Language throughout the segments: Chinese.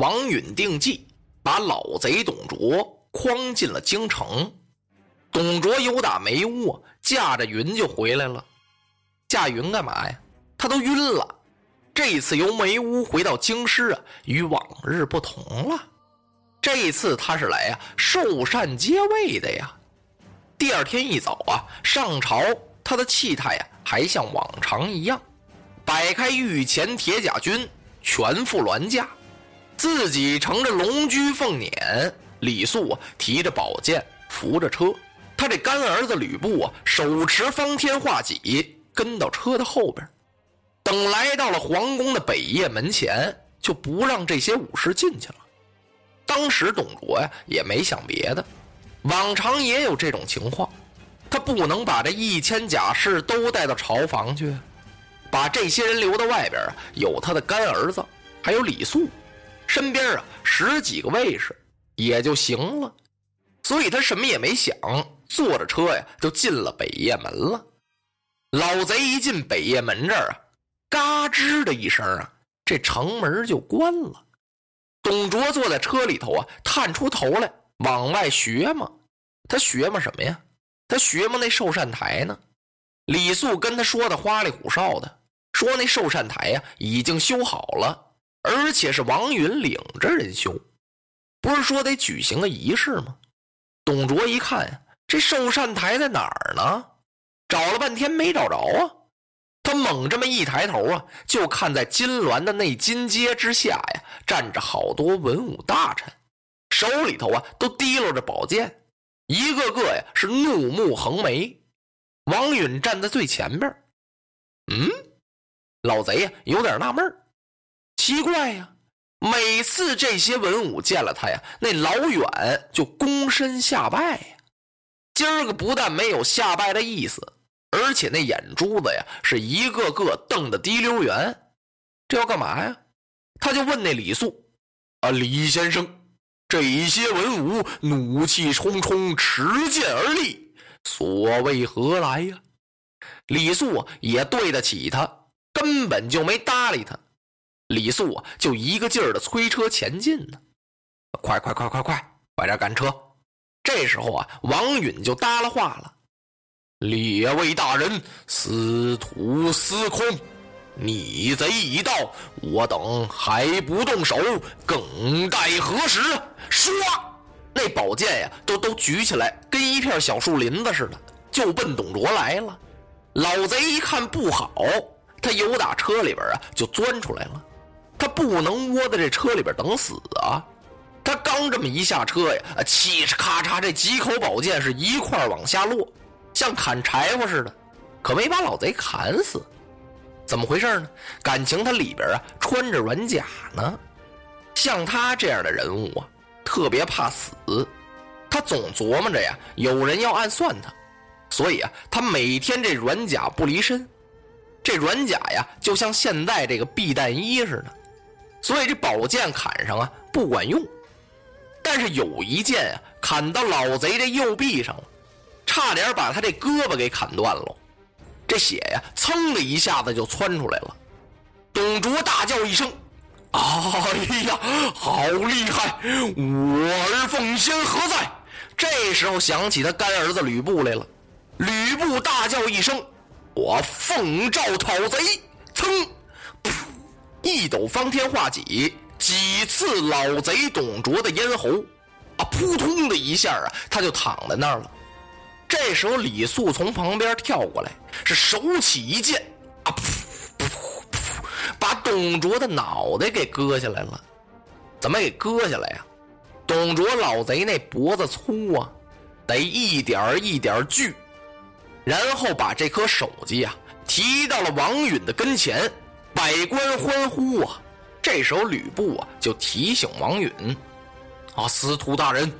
王允定计，把老贼董卓诓进了京城。董卓有打梅屋，驾着云就回来了。驾云干嘛呀？他都晕了。这次由梅屋回到京师啊，与往日不同了。这次他是来呀，受禅接位的呀。第二天一早啊，上朝，他的气态呀，还像往常一样，摆开御前铁甲军，全副銮驾，自己乘着龙驹凤辇，李肃啊提着宝剑，扶着车。他这干儿子吕布啊，手持方天画戟，跟到车的后边。等来到了皇宫的北掖门前，就不让这些武士进去了。当时董卓呀，也没想别的，往常也有这种情况，他不能把这一千甲士都带到朝房去，把这些人留到外边啊，有他的干儿子，还有李肃，身边啊十几个卫士也就行了。所以他什么也没想。坐着车呀，就进了北掖门了。老贼一进北掖门这儿啊，嘎吱的一声啊，这城门就关了。董卓坐在车里头啊，探出头来往外学嘛。他学嘛什么呀？他学嘛那寿善台呢？李肃跟他说的花里胡哨的，说那寿善台呀已经修好了，而且是王允领着人修，不是说得举行个仪式吗？董卓一看呀。这寿善台在哪儿呢？找了半天没找着啊！他猛这么一抬头啊，就看在金銮的那金阶之下呀，站着好多文武大臣，手里头啊都提溜着宝剑，一个个呀是怒目横眉。王允站在最前边嗯，老贼呀有点纳闷奇怪呀，每次这些文武见了他呀，那老远就躬身下拜呀。今儿个不但没有下拜的意思，而且那眼珠子呀是一个个瞪得滴溜圆，这要干嘛呀？他就问那李肃：“啊，李先生，这些文武怒气冲冲，持剑而立，所谓何来呀？”李肃也对得起他，根本就没搭理他。李肃啊就一个劲儿的催车前进呢，快快快快快，快点赶车！这时候啊，王允就搭了话了：“列位大人，司徒司空，逆贼已到，我等还不动手，更待何时？”唰，那宝剑呀，都都举起来，跟一片小树林子似的，就奔董卓来了。老贼一看不好，他由打车里边啊就钻出来了，不能窝在这车里边等死啊。他刚这么一下车呀，啊，嘁哧咔嚓，这几口宝剑是一块往下落，像砍柴火似的，可没把老贼砍死。怎么回事呢？感情他里边啊穿着软甲呢。像他这样的人物啊，特别怕死，他总琢磨着呀，有人要暗算他，所以啊，他每天这软甲不离身。这软甲呀，就像现在这个避弹衣似的，所以这宝剑砍上啊不管用。但是有一剑啊，砍到老贼这右臂上了，差点把他这胳膊给砍断了，这血呀，噌的一下子就窜出来了。董卓大叫一声：“哎呀，好厉害！我儿奉先何在？”这时候想起他干儿子吕布来了，吕布大叫一声：“我奉诏讨贼！”噌，一抖方天画戟。几次老贼董卓的咽喉，啊，扑通的一下啊，他就躺在那儿了。这时候李肃从旁边跳过来，是手起一剑，啊，噗噗噗，把董卓的脑袋给割下来了。怎么给割下来呀？董卓老贼那脖子粗啊，得一点一点锯，然后把这颗手机啊提到了王允的跟前，百官欢呼啊。这时候，吕布啊就提醒王允：“啊，司徒大人，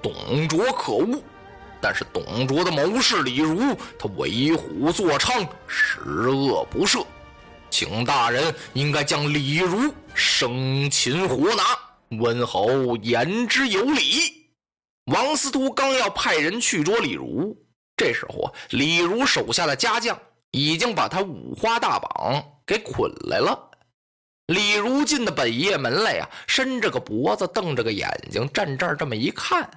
董卓可恶，但是董卓的谋士李儒，他为虎作伥，十恶不赦，请大人应该将李儒生擒活拿，温侯言之有理。”王司徒刚要派人去捉李儒，这时候啊，李儒手下的家将已经把他五花大绑给捆来了。李如进的本业门来呀，伸着个脖子，瞪着个眼睛，站这儿这么一看，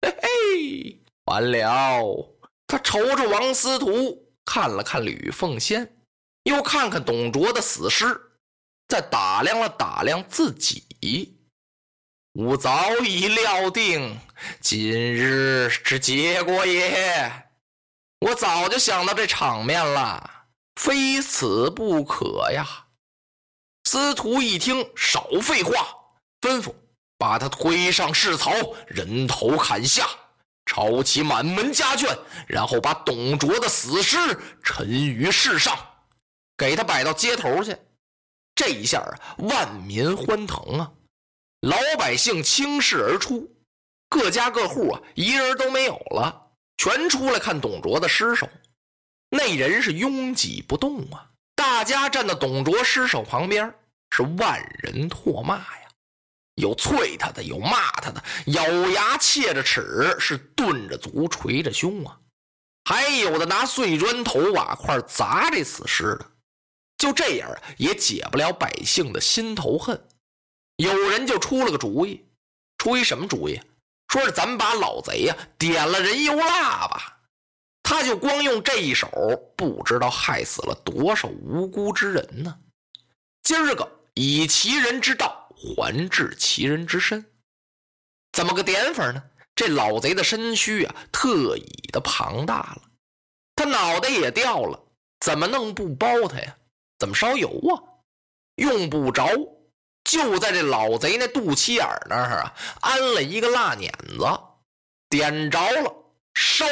嘿嘿，完了！他瞅瞅王司徒，看了看吕奉先，又看看董卓的死尸，再打量了打量自己。吾早已料定今日之结果也，我早就想到这场面了，非死不可呀！司徒一听，少废话，吩咐把他推上市曹，人头砍下，抄起满门家眷，然后把董卓的死尸沉于市上，给他摆到街头去。这一下啊，万民欢腾啊！老百姓倾势而出，各家各户啊，一人都没有了，全出来看董卓的尸首。那人是拥挤不动啊，大家站到董卓尸首旁边，是万人唾骂呀，有啐他的，有骂他的，咬牙切着齿，是顿着足，捶着胸啊，还有的拿碎砖头瓦块砸这死尸的，就这样也解不了百姓的心头恨。有人就出了个主意，出一什么主意？说是咱们把老贼呀点了人油蜡吧，他就光用这一手，不知道害死了多少无辜之人呢。今儿个以其人之道还治其人之身，怎么个点法呢？这老贼的身躯啊，特意的庞大了，他脑袋也掉了，怎么弄不包他呀？怎么烧油啊？用不着。就在这老贼那肚脐眼那儿啊，安了一个蜡碾子，点着了烧。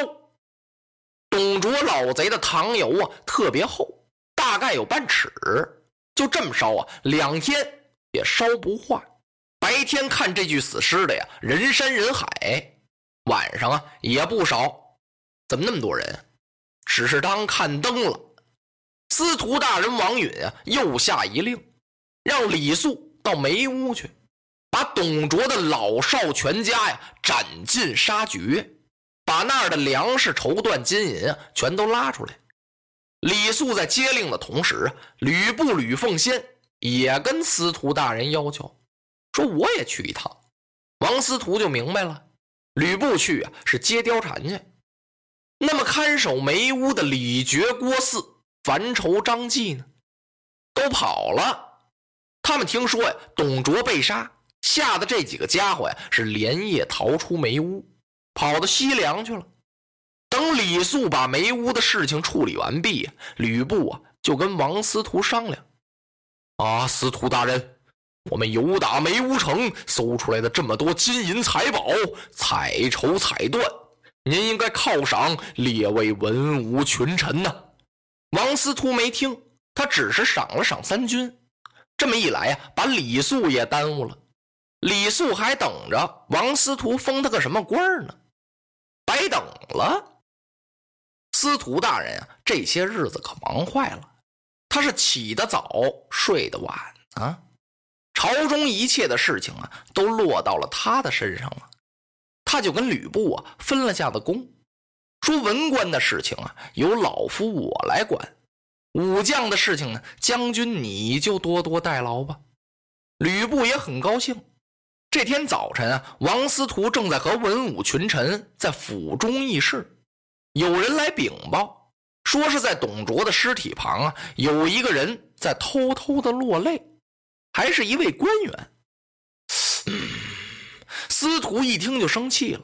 董卓老贼的糖油啊，特别厚，大概有半尺，就这么烧啊，两天也烧不化。白天看这具死尸的呀，人山人海；晚上啊，也不少。怎么那么多人？只是当看灯了。司徒大人王允啊，又下一令，让李肃。到梅屋去，把董卓的老少全家呀斩尽杀绝，把那儿的粮食、绸缎、金银啊全都拉出来。李肃在接令的同时，吕布、吕奉先也跟司徒大人要求，说我也去一趟。王司徒就明白了，吕布去啊是接貂蝉去。那么看守梅屋的李傕、郭汜、樊稠、张济呢，都跑了。他们听说呀，董卓被杀，吓得这几个家伙呀是连夜逃出梅屋，跑到西凉去了。等李肃把梅屋的事情处理完毕，吕布啊就跟王司徒商量：“啊，司徒大人，我们游打梅屋城，搜出来的这么多金银财宝、彩绸彩缎，您应该犒赏列位文武群臣呐。”王司徒没听，他只是赏了赏三军。这么一来呀，把李肃也耽误了。李肃还等着王司徒封他个什么官呢？白等了。司徒大人啊，这些日子可忙坏了。他是起得早，睡得晚啊。朝中一切的事情啊，都落到了他的身上了。他就跟吕布啊分了下的功，说文官的事情啊，由老夫我来管。武将的事情呢，将军你就多多代劳吧。吕布也很高兴。这天早晨啊，王司徒正在和文武群臣在府中议事，有人来禀报，说是在董卓的尸体旁啊，有一个人在偷偷的落泪，还是一位官员。司徒一听就生气了。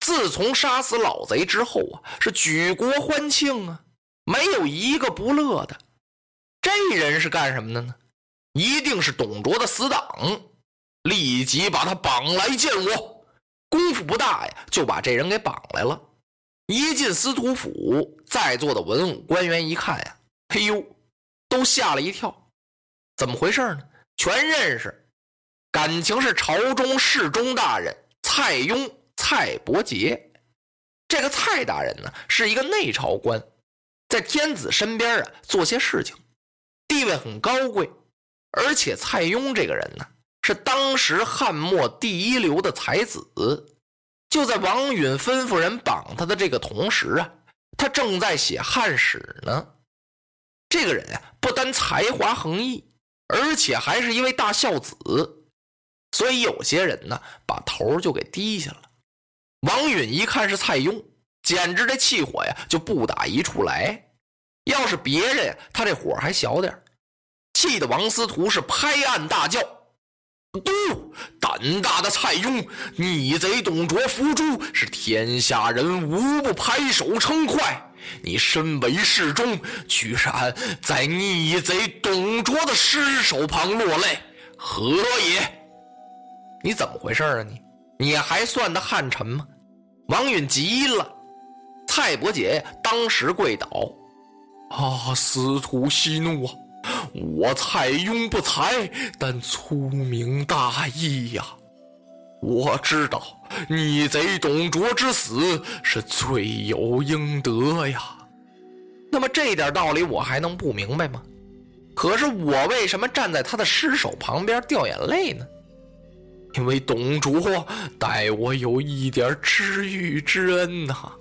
自从杀死老贼之后啊，是举国欢庆啊。没有一个不乐的，这人是干什么的呢？一定是董卓的死党，立即把他绑来见我。功夫不大呀，就把这人给绑来了。一进司徒府，在座的文武官员一看呀，嘿呦，都吓了一跳。怎么回事呢？全认识，感情是朝中侍中大人蔡邕、蔡伯杰。这个蔡大人呢，是一个内朝官。在天子身边啊，做些事情，地位很高贵，而且蔡邕这个人呢，是当时汉末第一流的才子。就在王允吩咐人绑他的这个同时啊，他正在写汉史呢。这个人啊，不单才华横溢，而且还是一位大孝子，所以有些人呢把头就给低下了。王允一看是蔡邕，简直这气火呀就不打一处来。要是别人，他这火还小点气得王司徒是拍案大叫：“嘟！胆大的蔡邕，逆贼董卓伏诛，是天下人无不拍手称快。你身为侍中，居然在逆贼董卓的尸首旁落泪，何也？你怎么回事啊？你，你还算得汉臣吗？”王允急了，蔡伯杰当时跪倒。啊！司徒息怒啊！我蔡邕不才，但粗明大义呀。我知道逆贼董卓之死是罪有应得呀。那么这点道理我还能不明白吗？可是我为什么站在他的尸首旁边掉眼泪呢？因为董卓待我有一点知遇之恩呐。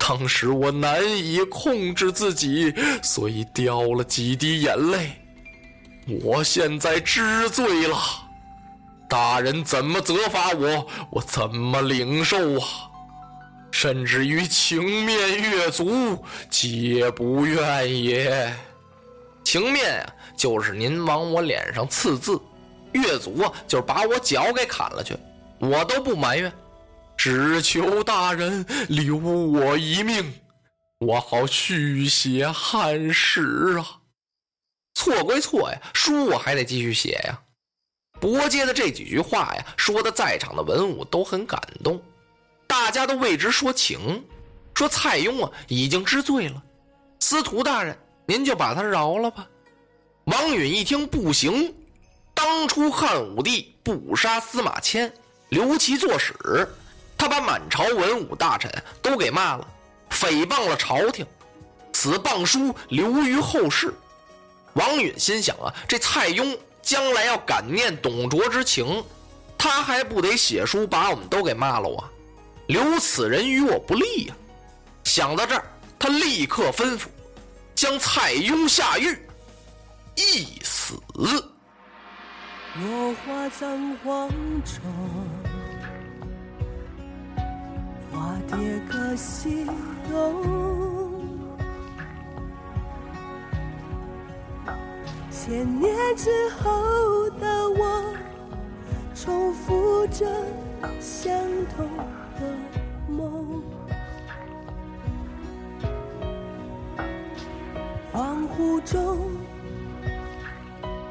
当时我难以控制自己，所以掉了几滴眼泪。我现在知罪了，大人怎么责罚我，我怎么领受啊！甚至于情面越足，皆不愿也。情面啊，就是您往我脸上刺字；越足啊，就是把我脚给砍了去，我都不埋怨。只求大人留我一命，我好续写汉史啊！错归错呀，书我还得继续写呀。伯接的这几句话呀，说的在场的文武都很感动，大家都为之说情，说蔡邕啊已经知罪了，司徒大人您就把他饶了吧。王允一听不行，当初汉武帝不杀司马迁，留其作史。他把满朝文武大臣都给骂了，诽谤了朝廷，此谤书流于后世。王允心想啊，这蔡邕将来要感念董卓之情，他还不得写书把我们都给骂了啊？留此人于我不利呀！想到这儿，他立刻吩咐将蔡邕下狱，一死。落花葬黄冢。叠个西东，千年之后的我，重复着相同的梦。恍惚中，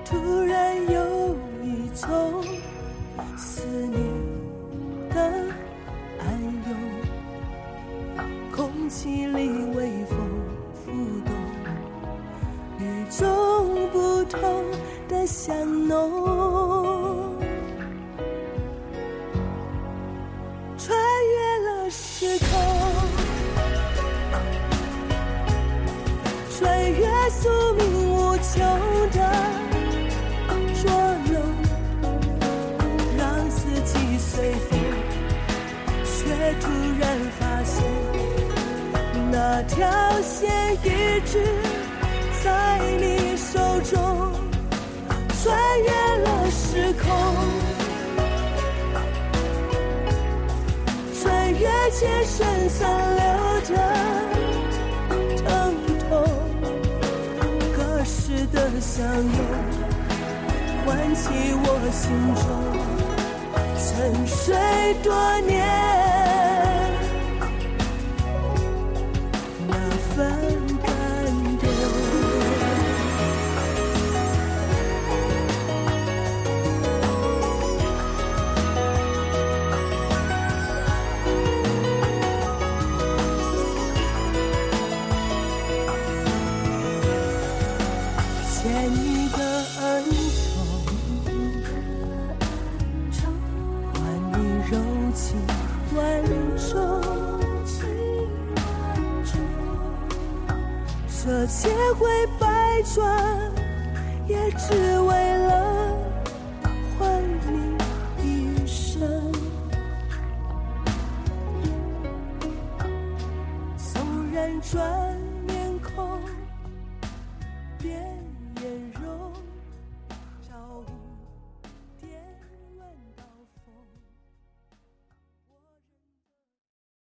突然有一种浓，穿越了时空，穿越宿命无穷的捉弄，让四季随风，却突然发现。那条线一直穿越千山散流的疼痛，隔世的相拥，唤起我心中沉睡多年。这千回百转，也只为了换你一生。纵然转。